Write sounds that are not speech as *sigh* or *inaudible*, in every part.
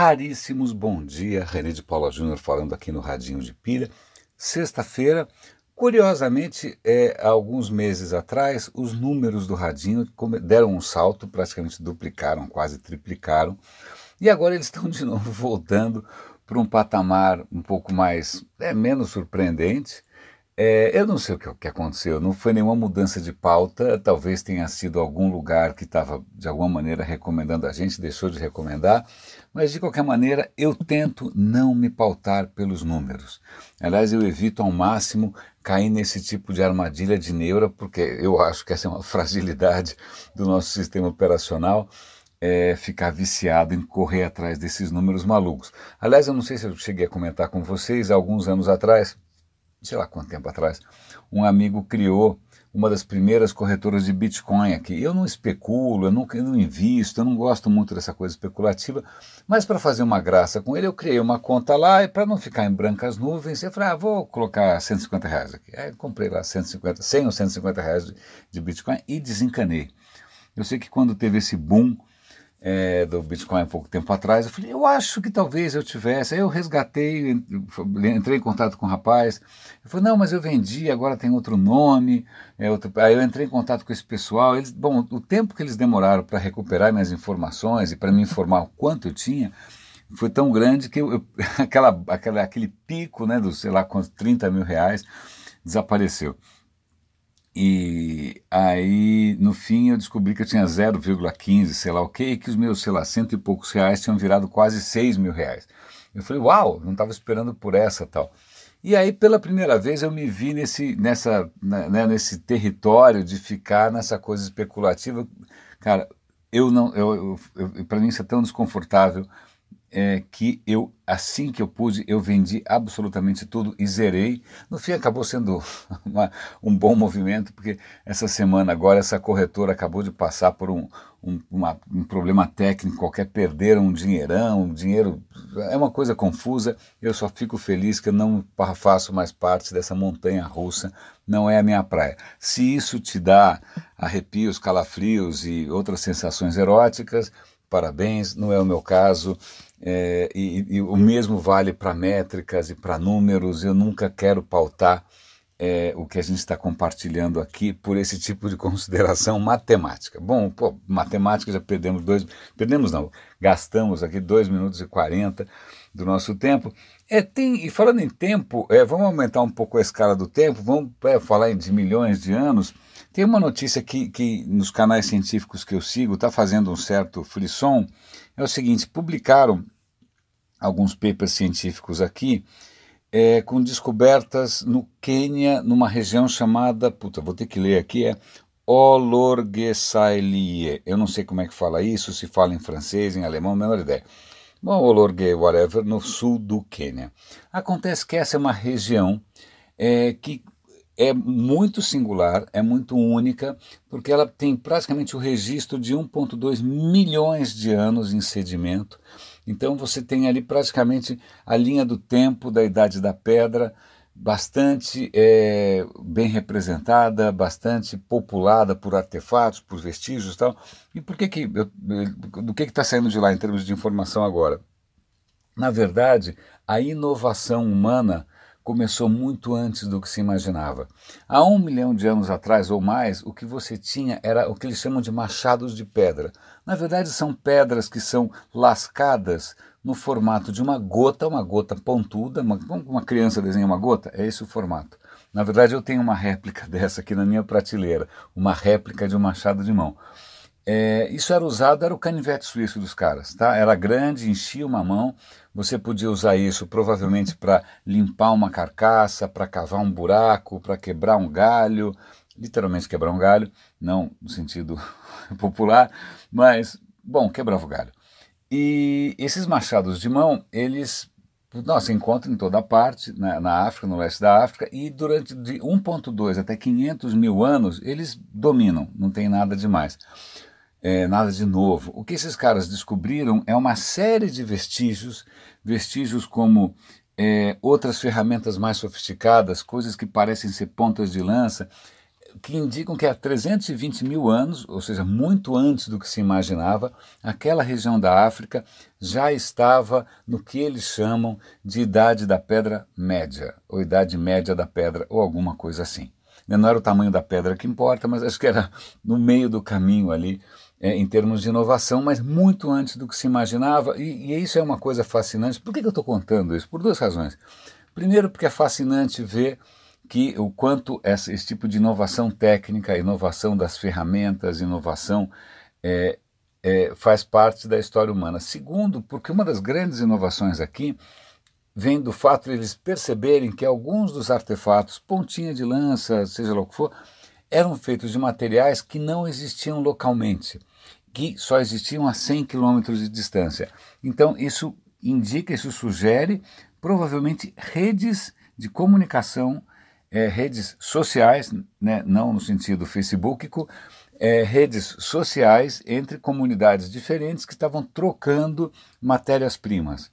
raríssimos bom dia. René de Paula Júnior falando aqui no Radinho de Pilha. Sexta-feira, curiosamente, é, alguns meses atrás, os números do Radinho deram um salto, praticamente duplicaram, quase triplicaram. E agora eles estão de novo *laughs* voltando para um patamar um pouco mais, é, menos surpreendente. É, eu não sei o que, o que, aconteceu, não foi nenhuma mudança de pauta, talvez tenha sido algum lugar que estava de alguma maneira recomendando a gente, deixou de recomendar, mas de qualquer maneira eu tento não me pautar pelos números. Aliás, eu evito ao máximo cair nesse tipo de armadilha de neura, porque eu acho que essa é uma *laughs* fragilidade do nosso sistema operacional. É, ficar viciado em correr atrás desses números malucos. Aliás, eu não sei se eu cheguei a comentar com vocês, alguns anos atrás, sei lá quanto tempo atrás, um amigo criou uma das primeiras corretoras de Bitcoin aqui. Eu não especulo, eu não, não invisto, eu não gosto muito dessa coisa especulativa, mas para fazer uma graça com ele, eu criei uma conta lá e para não ficar em brancas nuvens, eu falei, ah, vou colocar 150 reais aqui. Aí comprei lá 150, 100 ou 150 reais de, de Bitcoin e desencanei. Eu sei que quando teve esse boom é, do Bitcoin há pouco tempo atrás. Eu falei, eu acho que talvez eu tivesse. Aí eu resgatei, entrei em contato com o rapaz. Ele falou, não, mas eu vendi, agora tem outro nome. É outro... Aí eu entrei em contato com esse pessoal. Eles, bom, o tempo que eles demoraram para recuperar minhas informações e para me informar o quanto eu tinha foi tão grande que eu, eu, *laughs* aquela, aquela, aquele pico né, dos, sei lá, quantos, 30 mil reais desapareceu. E aí, no fim, eu descobri que eu tinha 0,15, sei lá o quê, e que os meus, sei lá, cento e poucos reais tinham virado quase 6 mil reais. Eu falei, uau, não estava esperando por essa tal. E aí, pela primeira vez, eu me vi nesse, nessa, né, nesse território de ficar nessa coisa especulativa. Cara, eu não, eu, eu, eu para mim isso é tão desconfortável é, que eu, assim que eu pude, eu vendi absolutamente tudo e zerei. No fim, acabou sendo *laughs* uma, um bom movimento, porque essa semana agora essa corretora acabou de passar por um, um, uma, um problema técnico qualquer, perderam um dinheirão, um dinheiro. É uma coisa confusa. Eu só fico feliz que eu não faço mais parte dessa montanha russa, não é a minha praia. Se isso te dá arrepios, calafrios e outras sensações eróticas, parabéns, não é o meu caso. É, e, e, o mesmo vale para métricas e para números. Eu nunca quero pautar é, o que a gente está compartilhando aqui por esse tipo de *laughs* consideração matemática. Bom, pô, matemática já perdemos dois, perdemos não, gastamos aqui dois minutos e quarenta do nosso tempo. É, tem, e falando em tempo, é, vamos aumentar um pouco a escala do tempo, vamos é, falar de milhões de anos. Tem uma notícia que, que nos canais científicos que eu sigo está fazendo um certo frisson. É o seguinte: publicaram alguns papers científicos aqui é, com descobertas no Quênia, numa região chamada, puta, vou ter que ler aqui, é Olorgesailie. Eu não sei como é que fala isso, se fala em francês, em alemão, menor ideia. Bom, Olorge, whatever, no sul do Quênia. Acontece que essa é uma região é, que é muito singular, é muito única, porque ela tem praticamente o registro de 1,2 milhões de anos em sedimento. Então você tem ali praticamente a linha do tempo da Idade da Pedra bastante é, bem representada, bastante populada por artefatos, por vestígios e tal. E por que que eu, do que está saindo de lá em termos de informação agora? Na verdade, a inovação humana começou muito antes do que se imaginava. Há um milhão de anos atrás ou mais, o que você tinha era o que eles chamam de machados de pedra. Na verdade, são pedras que são lascadas no formato de uma gota, uma gota pontuda. Uma, uma criança desenha uma gota, é esse o formato. Na verdade, eu tenho uma réplica *laughs* dessa aqui na minha prateleira, uma réplica de um machado de mão. É, isso era usado, era o canivete suíço dos caras, tá? Era grande, enchia uma mão. Você podia usar isso provavelmente para limpar uma carcaça, para cavar um buraco, para quebrar um galho, literalmente quebrar um galho, não no sentido *laughs* popular, mas, bom, quebrava o galho. E esses machados de mão, eles nossa, encontram em toda parte, na, na, África, no leste da África, e durante de 1.2 até 500 mil anos, eles dominam, não tem nada demais é, nada de novo. O que esses caras descobriram é uma série de vestígios, vestígios como é, outras ferramentas mais sofisticadas, coisas que parecem ser pontas de lança. que indicam que há 320 mil anos, ou seja, muito antes do que se imaginava, aquela região da África já estava no que eles chamam de Idade da Pedra Média, ou Idade Média da Pedra, ou alguma coisa assim. Não era o tamanho da pedra que importa, mas acho que era no meio do caminho ali, é, em termos de inovação, mas muito antes do que se imaginava, e, e isso é uma coisa fascinante. Por que, que eu estou contando isso? Por duas razões. Primeiro, porque é fascinante ver que o quanto essa, esse tipo de inovação técnica, inovação das ferramentas, inovação é, é, faz parte da história humana. Segundo, porque uma das grandes inovações aqui vem do fato de eles perceberem que alguns dos artefatos, pontinha de lança, seja lá o que for, eram feitos de materiais que não existiam localmente, que só existiam a 100 quilômetros de distância. Então, isso indica, isso sugere provavelmente redes de comunicação é, redes sociais, né, não no sentido facebookico, é, redes sociais entre comunidades diferentes que estavam trocando matérias-primas.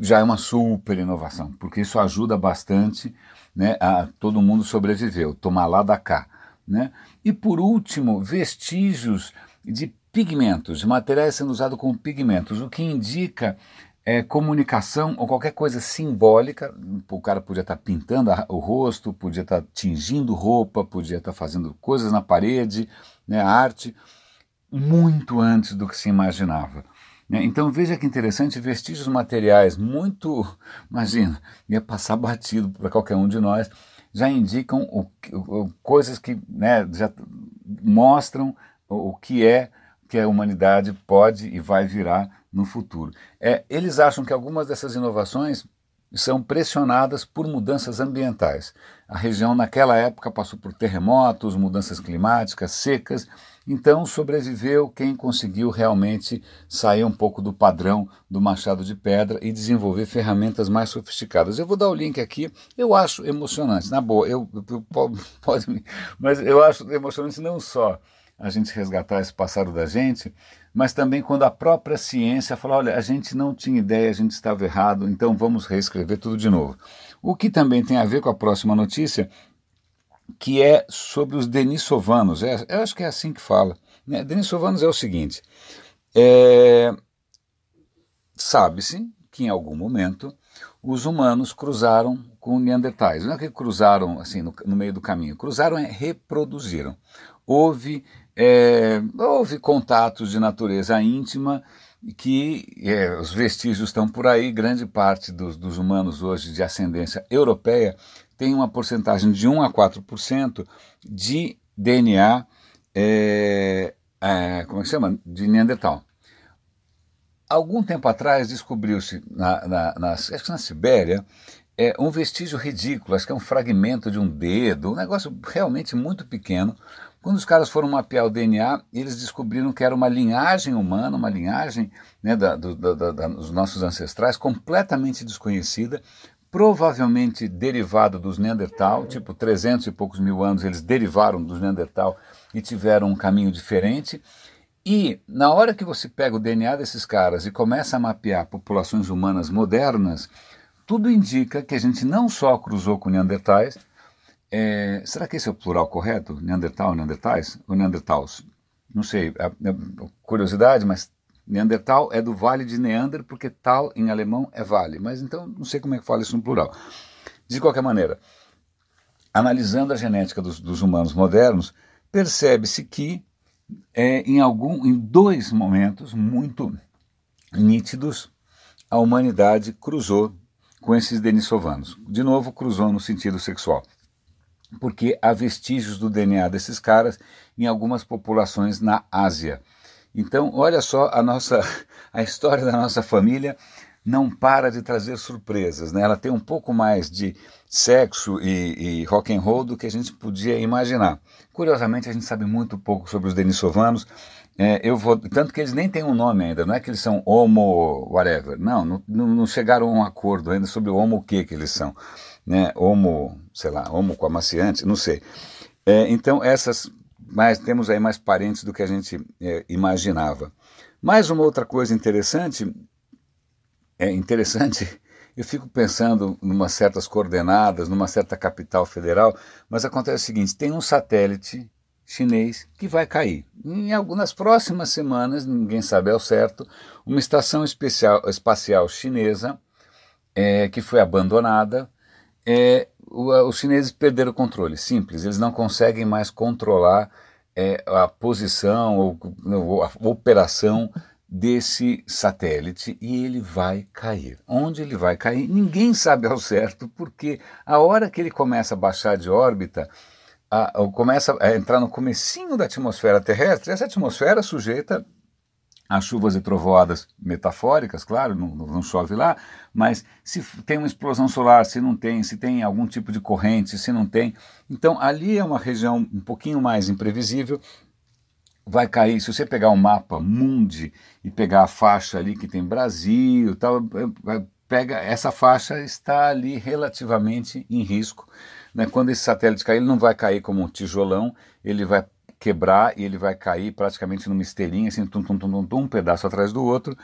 Já é uma super inovação, porque isso ajuda bastante né, a todo mundo sobreviver, tomar lá da cá. Né? E por último, vestígios de pigmentos, materiais sendo usados como pigmentos, o que indica é, comunicação ou qualquer coisa simbólica. O cara podia estar tá pintando o rosto, podia estar tá tingindo roupa, podia estar tá fazendo coisas na parede, né, arte, muito antes do que se imaginava. Né? Então veja que interessante, vestígios materiais muito, *laughs* imagina, ia passar batido para qualquer um de nós, já indicam o, o, coisas que né, já mostram o, o que é que a humanidade pode e vai virar no futuro. É, eles acham que algumas dessas inovações são pressionadas por mudanças ambientais. A região naquela época passou por terremotos, mudanças climáticas, secas, então sobreviveu quem conseguiu realmente sair um pouco do padrão do machado de pedra e desenvolver ferramentas mais sofisticadas. Eu vou dar o link aqui, eu acho emocionante, na boa, eu, eu *laughs* pode, mas eu acho emocionante não só a gente resgatar esse passado da gente, mas também quando a própria ciência fala: olha, a gente não tinha ideia, a gente estava errado, então vamos reescrever tudo de novo. O que também tem a ver com a próxima notícia, que é sobre os denisovanos. É, eu acho que é assim que fala. Né? Denisovanos é o seguinte: é, sabe-se que em algum momento os humanos cruzaram com neandertais. Não é que cruzaram assim no, no meio do caminho, cruzaram é reproduziram. Houve é, houve contatos de natureza íntima que é, os vestígios estão por aí, grande parte dos, dos, humanos hoje de ascendência europeia tem uma porcentagem de 1 a 4% de DNA, é, é, como é que chama? De Neandertal. Algum tempo atrás descobriu-se, na, na, na, acho que na Sibéria, é, um vestígio ridículo, acho que é um fragmento de um dedo, um negócio realmente muito pequeno, quando os caras foram mapear o DNA, eles descobriram que era uma linhagem humana, uma linhagem né, da, do, da, da, dos nossos ancestrais completamente desconhecida, provavelmente derivada dos Neandertal, tipo 300 e poucos mil anos eles derivaram dos Neandertal e tiveram um caminho diferente. E na hora que você pega o DNA desses caras e começa a mapear populações humanas modernas, tudo indica que a gente não só cruzou com Neandertais, é, será que esse é o plural correto? Neandertal, Neandertais? Ou Neandertals? Não sei, é, é, curiosidade, mas Neandertal é do Vale de Neander, porque tal em alemão é vale. Mas então não sei como é que fala isso no plural. De qualquer maneira, analisando a genética dos, dos humanos modernos, percebe-se que é, em algum, em dois momentos muito nítidos, a humanidade cruzou com esses denisovanos. De novo, cruzou no sentido sexual porque há vestígios do DNA desses caras em algumas populações na Ásia. Então, olha só a nossa *laughs* a história da nossa família não para de trazer surpresas, né? Ela tem um pouco mais de sexo e, e rock and roll do que a gente podia imaginar. Curiosamente, a gente sabe muito pouco sobre os denisovanos. É, eu vou, tanto que eles nem têm um nome ainda, não é que eles são homo whatever, não, não, não chegaram a um acordo ainda sobre o homo que que eles são né, homo, sei lá, homo com amaciante, não sei. É, então essas, mais, temos aí mais parentes do que a gente é, imaginava. Mais uma outra coisa interessante, é interessante *laughs* eu fico pensando em umas certas coordenadas, numa certa capital federal, mas acontece o seguinte: tem um satélite chinês que vai cair. Em algumas próximas semanas, ninguém sabe ao certo, uma estação especial, espacial chinesa é, que foi abandonada. É, os chineses perderam o controle, simples, eles não conseguem mais controlar é, a posição ou, ou a operação desse satélite e ele vai cair. Onde ele vai cair, ninguém sabe ao certo, porque a hora que ele começa a baixar de órbita, a, a, começa a entrar no comecinho da atmosfera terrestre, essa atmosfera sujeita as chuvas e trovoadas metafóricas, claro, não, não, chove lá, mas se tem uma explosão solar, se não tem, se tem algum tipo de corrente, se não tem. Então ali é uma região um pouquinho mais imprevisível. Vai cair, se você pegar o um mapa mundi e pegar a faixa ali que tem Brasil, tal, é, pega essa faixa está ali relativamente em risco. Né? Quando esse satélite cair, ele não vai cair como um tijolão, ele vai quebrar e ele vai cair praticamente numa esteirinha, assim, tum, tum, tum, tum, um pedaço atrás do outro.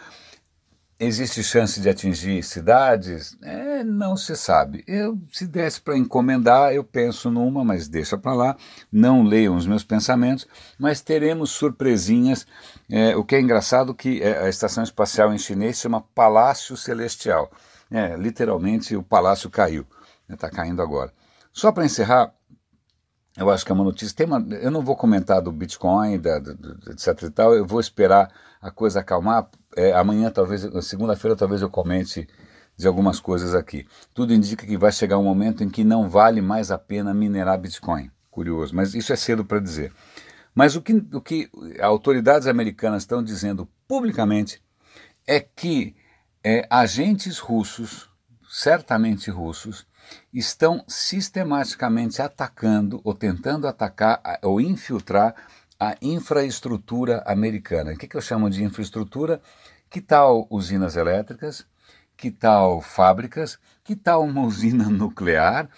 Existe chance de atingir cidades? É, não se sabe. Eu, se desse para encomendar, eu penso numa, mas deixa para lá. Não leiam os meus pensamentos, mas teremos surpresinhas. É, o que é engraçado que é, a estação espacial em chinês chama Palácio Celestial. É, literalmente o palácio caiu, está né, caindo agora. Só para encerrar, eu acho que é uma notícia. Tem uma, eu não vou comentar do Bitcoin, da, da, etc e tal. Eu vou esperar a coisa acalmar. É, amanhã, talvez, segunda-feira, talvez eu comente de algumas coisas aqui. Tudo indica que vai chegar um momento em que não vale mais a pena minerar Bitcoin. Curioso, mas isso é cedo para dizer. Mas o que, o que autoridades americanas estão dizendo publicamente é que é, agentes russos, certamente russos, estão sistematicamente atacando ou tentando atacar ou infiltrar a infraestrutura americana. O que, que eu chamo de infraestrutura? Que tal usinas elétricas? Que tal fábricas? Que tal uma *laughs* usina nuclear?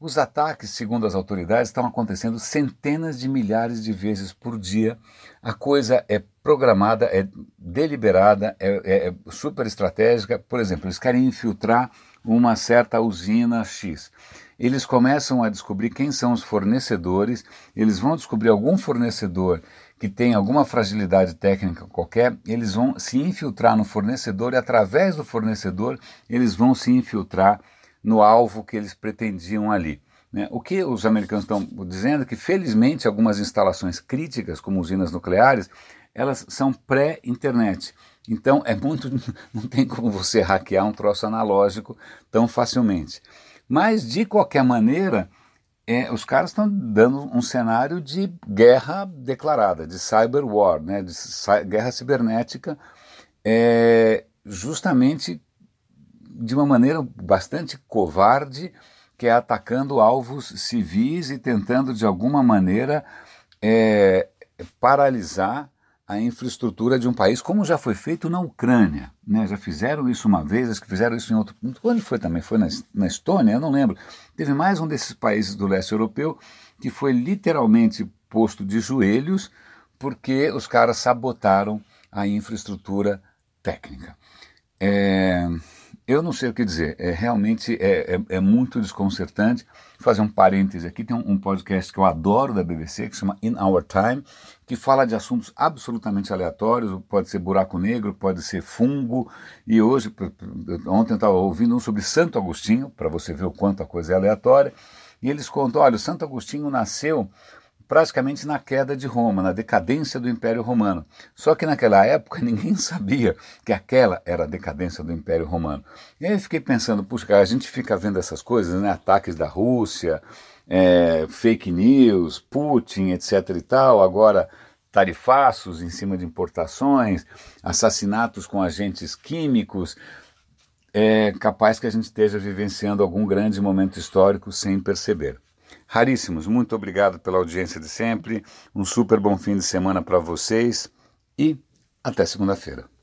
Os ataques, segundo as autoridades, estão acontecendo centenas de milhares de vezes por dia. A coisa é programada, é deliberada, é, é, é super estratégica. Por exemplo, eles querem infiltrar uma certa usina X. Eles começam a descobrir quem são os fornecedores, eles vão descobrir algum fornecedor que tem alguma fragilidade técnica qualquer, eles vão se infiltrar no fornecedor e através do fornecedor eles vão se infiltrar no alvo que eles pretendiam ali. Né? O que os americanos estão dizendo é que, felizmente, algumas instalações críticas, como usinas nucleares, elas são pré-internet. Então é muito. *laughs* não tem como você hackear um troço analógico tão facilmente. Mas, de qualquer maneira, é, os caras estão dando um cenário de guerra declarada, de cyber war, né, de guerra cibernética, é, justamente de uma maneira bastante covarde, que é atacando alvos civis e tentando de alguma maneira é, paralisar a infraestrutura de um país, como já foi feito na Ucrânia. Né? Já fizeram isso uma vez, acho que fizeram isso em outro. Onde foi também? Foi na, na Estônia? Eu não lembro. Teve mais um desses países do leste europeu que foi literalmente posto de joelhos porque os caras sabotaram a infraestrutura técnica. É, eu não sei o que dizer, é, realmente é, é, é muito desconcertante. Vou fazer um parêntese aqui, tem um, um, podcast que eu adoro da BBC, que chama In Our Time, que fala de assuntos absolutamente aleatórios, pode ser buraco negro, pode ser fungo, e hoje, ontem eu estava ouvindo um sobre Santo Agostinho, para você ver o quanto a coisa é aleatória, e eles contam, olha, o Santo Agostinho nasceu praticamente na queda de Roma, na decadência do Império Romano. Só que naquela época *laughs* ninguém sabia que aquela era a decadência do Império Romano. E aí eu fiquei pensando, puxa, a gente fica vendo essas coisas, né? ataques da Rússia, é, fake news, Putin, etc. e tal, agora tarifaços em cima de importações, assassinatos com agentes químicos. É capaz que a gente esteja vivenciando algum grande momento histórico sem perceber. Raríssimos, muito obrigado pela audiência de sempre. Um super bom fim de semana para vocês e até segunda-feira.